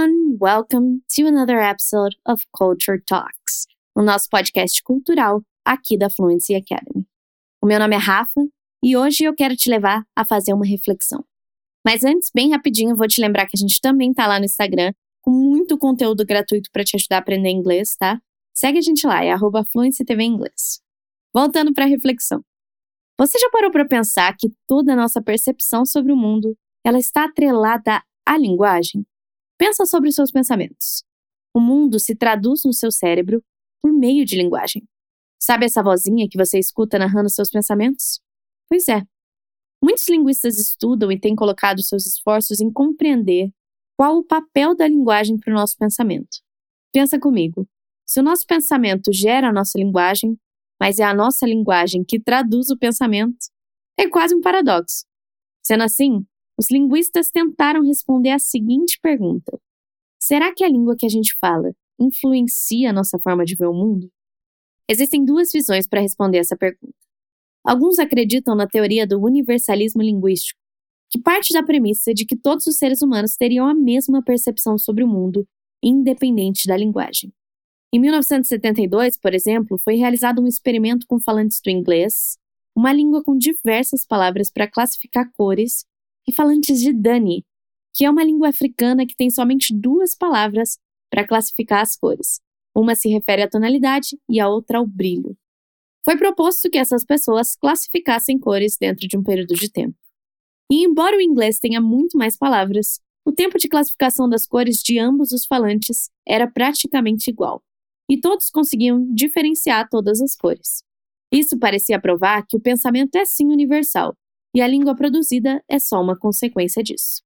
Everyone! Welcome to another episode of Culture Talks, o nosso podcast cultural aqui da Fluency Academy. O meu nome é Rafa e hoje eu quero te levar a fazer uma reflexão. Mas antes, bem rapidinho, vou te lembrar que a gente também tá lá no Instagram com muito conteúdo gratuito para te ajudar a aprender inglês, tá? Segue a gente lá, é arroba TV Inglês. Voltando para a reflexão. Você já parou para pensar que toda a nossa percepção sobre o mundo ela está atrelada à linguagem? Pensa sobre os seus pensamentos. O mundo se traduz no seu cérebro por meio de linguagem. Sabe essa vozinha que você escuta narrando seus pensamentos? Pois é. Muitos linguistas estudam e têm colocado seus esforços em compreender qual o papel da linguagem para o nosso pensamento. Pensa comigo. Se o nosso pensamento gera a nossa linguagem, mas é a nossa linguagem que traduz o pensamento, é quase um paradoxo. Sendo assim, os linguistas tentaram responder a seguinte pergunta: Será que a língua que a gente fala influencia a nossa forma de ver o mundo? Existem duas visões para responder essa pergunta. Alguns acreditam na teoria do universalismo linguístico, que parte da premissa de que todos os seres humanos teriam a mesma percepção sobre o mundo, independente da linguagem. Em 1972, por exemplo, foi realizado um experimento com falantes do inglês, uma língua com diversas palavras para classificar cores e falantes de Dani, que é uma língua africana que tem somente duas palavras para classificar as cores. Uma se refere à tonalidade e a outra ao brilho. Foi proposto que essas pessoas classificassem cores dentro de um período de tempo. E embora o inglês tenha muito mais palavras, o tempo de classificação das cores de ambos os falantes era praticamente igual, e todos conseguiam diferenciar todas as cores. Isso parecia provar que o pensamento é sim universal e a língua produzida é só uma consequência disso.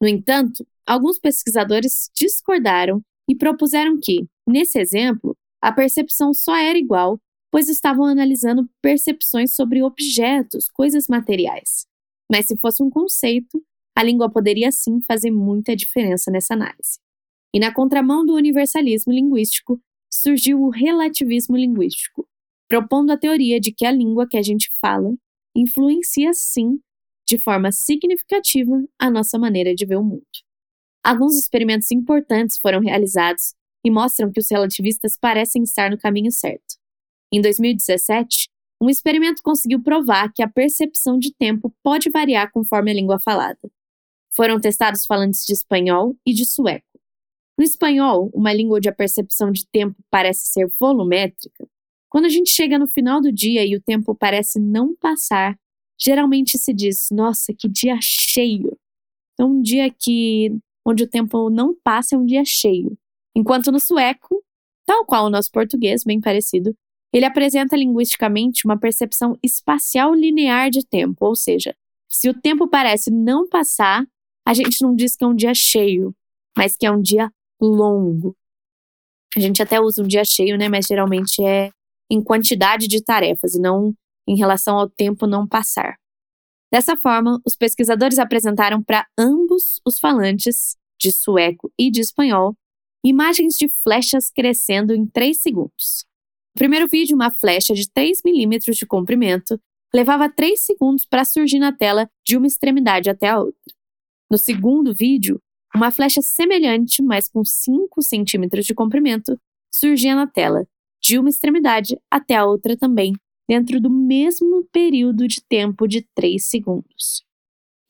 No entanto, alguns pesquisadores discordaram e propuseram que, nesse exemplo, a percepção só era igual, pois estavam analisando percepções sobre objetos, coisas materiais. Mas se fosse um conceito, a língua poderia sim fazer muita diferença nessa análise. E na contramão do universalismo linguístico, surgiu o relativismo linguístico, propondo a teoria de que a língua que a gente fala influencia sim, de forma significativa, a nossa maneira de ver o mundo. Alguns experimentos importantes foram realizados e mostram que os relativistas parecem estar no caminho certo. Em 2017, um experimento conseguiu provar que a percepção de tempo pode variar conforme a língua falada. Foram testados falantes de espanhol e de sueco. No espanhol, uma língua onde a percepção de tempo parece ser volumétrica, quando a gente chega no final do dia e o tempo parece não passar, geralmente se diz: nossa, que dia cheio. Então, um dia que onde o tempo não passa é um dia cheio. Enquanto no sueco, tal qual o nosso português, bem parecido, ele apresenta linguisticamente uma percepção espacial linear de tempo, ou seja, se o tempo parece não passar, a gente não diz que é um dia cheio, mas que é um dia longo. A gente até usa um dia cheio, né? Mas geralmente é em quantidade de tarefas e não em relação ao tempo não passar. Dessa forma, os pesquisadores apresentaram para ambos os falantes, de sueco e de espanhol, imagens de flechas crescendo em 3 segundos. No primeiro vídeo, uma flecha de 3 milímetros de comprimento levava 3 segundos para surgir na tela de uma extremidade até a outra. No segundo vídeo, uma flecha semelhante, mas com 5 centímetros de comprimento, surgia na tela, de uma extremidade até a outra também, dentro do mesmo período de tempo de 3 segundos.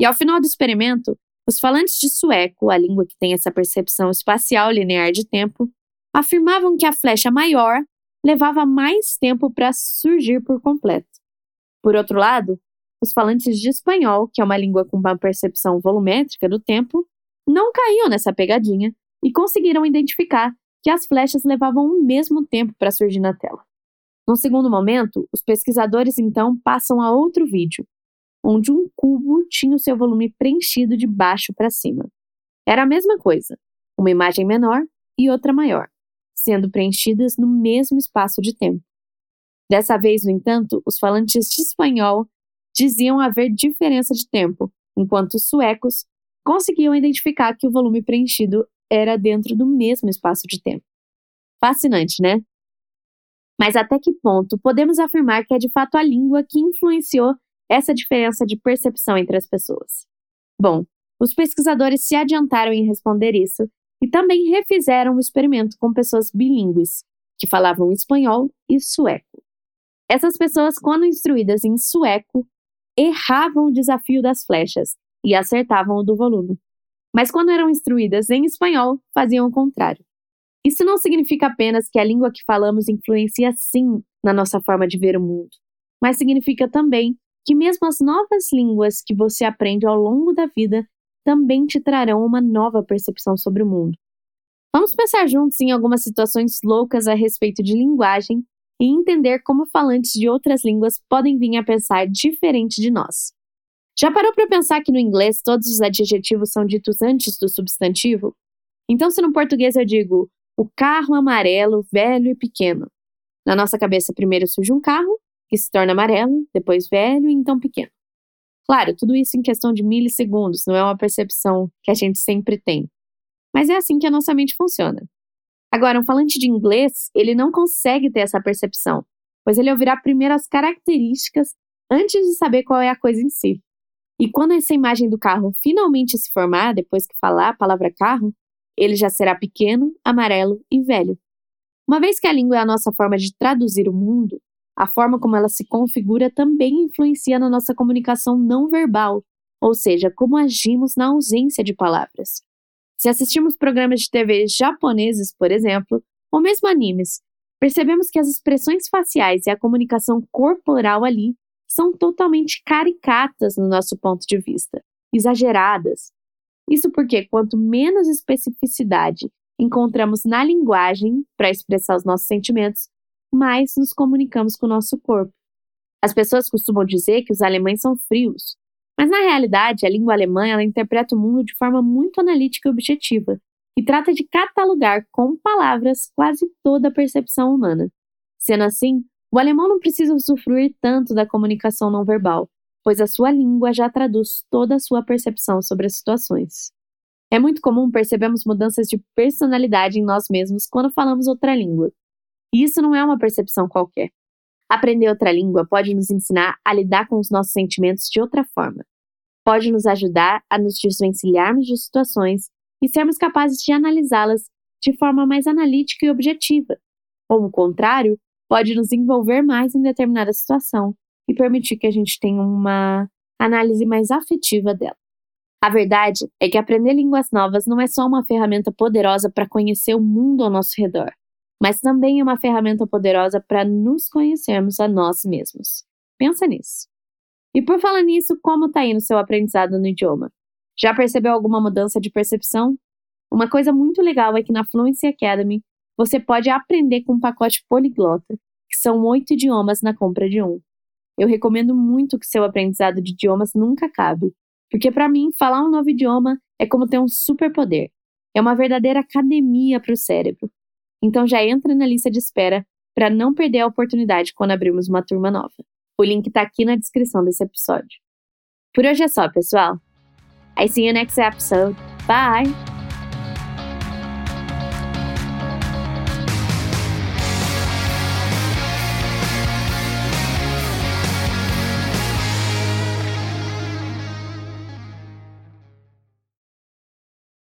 E ao final do experimento, os falantes de sueco, a língua que tem essa percepção espacial linear de tempo, afirmavam que a flecha maior levava mais tempo para surgir por completo. Por outro lado, os falantes de espanhol, que é uma língua com uma percepção volumétrica do tempo, não caíam nessa pegadinha e conseguiram identificar que as flechas levavam o mesmo tempo para surgir na tela. No segundo momento, os pesquisadores então passam a outro vídeo, onde um cubo tinha o seu volume preenchido de baixo para cima. Era a mesma coisa, uma imagem menor e outra maior, sendo preenchidas no mesmo espaço de tempo. Dessa vez, no entanto, os falantes de espanhol diziam haver diferença de tempo, enquanto os suecos conseguiam identificar que o volume preenchido era dentro do mesmo espaço de tempo. Fascinante, né? Mas até que ponto podemos afirmar que é de fato a língua que influenciou essa diferença de percepção entre as pessoas? Bom, os pesquisadores se adiantaram em responder isso e também refizeram o experimento com pessoas bilíngues, que falavam espanhol e sueco. Essas pessoas, quando instruídas em sueco, erravam o desafio das flechas e acertavam o do volume. Mas quando eram instruídas em espanhol, faziam o contrário. Isso não significa apenas que a língua que falamos influencia sim na nossa forma de ver o mundo, mas significa também que mesmo as novas línguas que você aprende ao longo da vida também te trarão uma nova percepção sobre o mundo. Vamos pensar juntos em algumas situações loucas a respeito de linguagem e entender como falantes de outras línguas podem vir a pensar diferente de nós. Já parou para pensar que no inglês todos os adjetivos são ditos antes do substantivo? Então, se no português eu digo o carro amarelo, velho e pequeno, na nossa cabeça primeiro surge um carro, que se torna amarelo, depois velho e então pequeno. Claro, tudo isso em questão de milissegundos, não é uma percepção que a gente sempre tem. Mas é assim que a nossa mente funciona. Agora, um falante de inglês, ele não consegue ter essa percepção, pois ele ouvirá primeiro as características antes de saber qual é a coisa em si. E quando essa imagem do carro finalmente se formar, depois que falar a palavra carro, ele já será pequeno, amarelo e velho. Uma vez que a língua é a nossa forma de traduzir o mundo, a forma como ela se configura também influencia na nossa comunicação não verbal, ou seja, como agimos na ausência de palavras. Se assistimos programas de TV japoneses, por exemplo, ou mesmo animes, percebemos que as expressões faciais e a comunicação corporal ali são totalmente caricatas no nosso ponto de vista, exageradas. Isso porque quanto menos especificidade encontramos na linguagem para expressar os nossos sentimentos, mais nos comunicamos com o nosso corpo. As pessoas costumam dizer que os alemães são frios, mas na realidade a língua alemã ela interpreta o mundo de forma muito analítica e objetiva, e trata de catalogar com palavras quase toda a percepção humana. Sendo assim, o alemão não precisa usufruir tanto da comunicação não verbal, pois a sua língua já traduz toda a sua percepção sobre as situações. É muito comum percebermos mudanças de personalidade em nós mesmos quando falamos outra língua. E isso não é uma percepção qualquer. Aprender outra língua pode nos ensinar a lidar com os nossos sentimentos de outra forma. Pode nos ajudar a nos desvencilharmos de situações e sermos capazes de analisá-las de forma mais analítica e objetiva. Ou, o contrário, pode nos envolver mais em determinada situação e permitir que a gente tenha uma análise mais afetiva dela. A verdade é que aprender línguas novas não é só uma ferramenta poderosa para conhecer o mundo ao nosso redor mas também é uma ferramenta poderosa para nos conhecermos a nós mesmos. Pensa nisso. E por falar nisso, como está indo seu aprendizado no idioma? Já percebeu alguma mudança de percepção? Uma coisa muito legal é que na Fluency Academy você pode aprender com um pacote poliglota, que são oito idiomas na compra de um. Eu recomendo muito que seu aprendizado de idiomas nunca acabe, porque para mim falar um novo idioma é como ter um superpoder. É uma verdadeira academia para o cérebro. Então já entra na lista de espera para não perder a oportunidade quando abrirmos uma turma nova. O link está aqui na descrição desse episódio. Por hoje é só, pessoal. I see you next episode. Bye!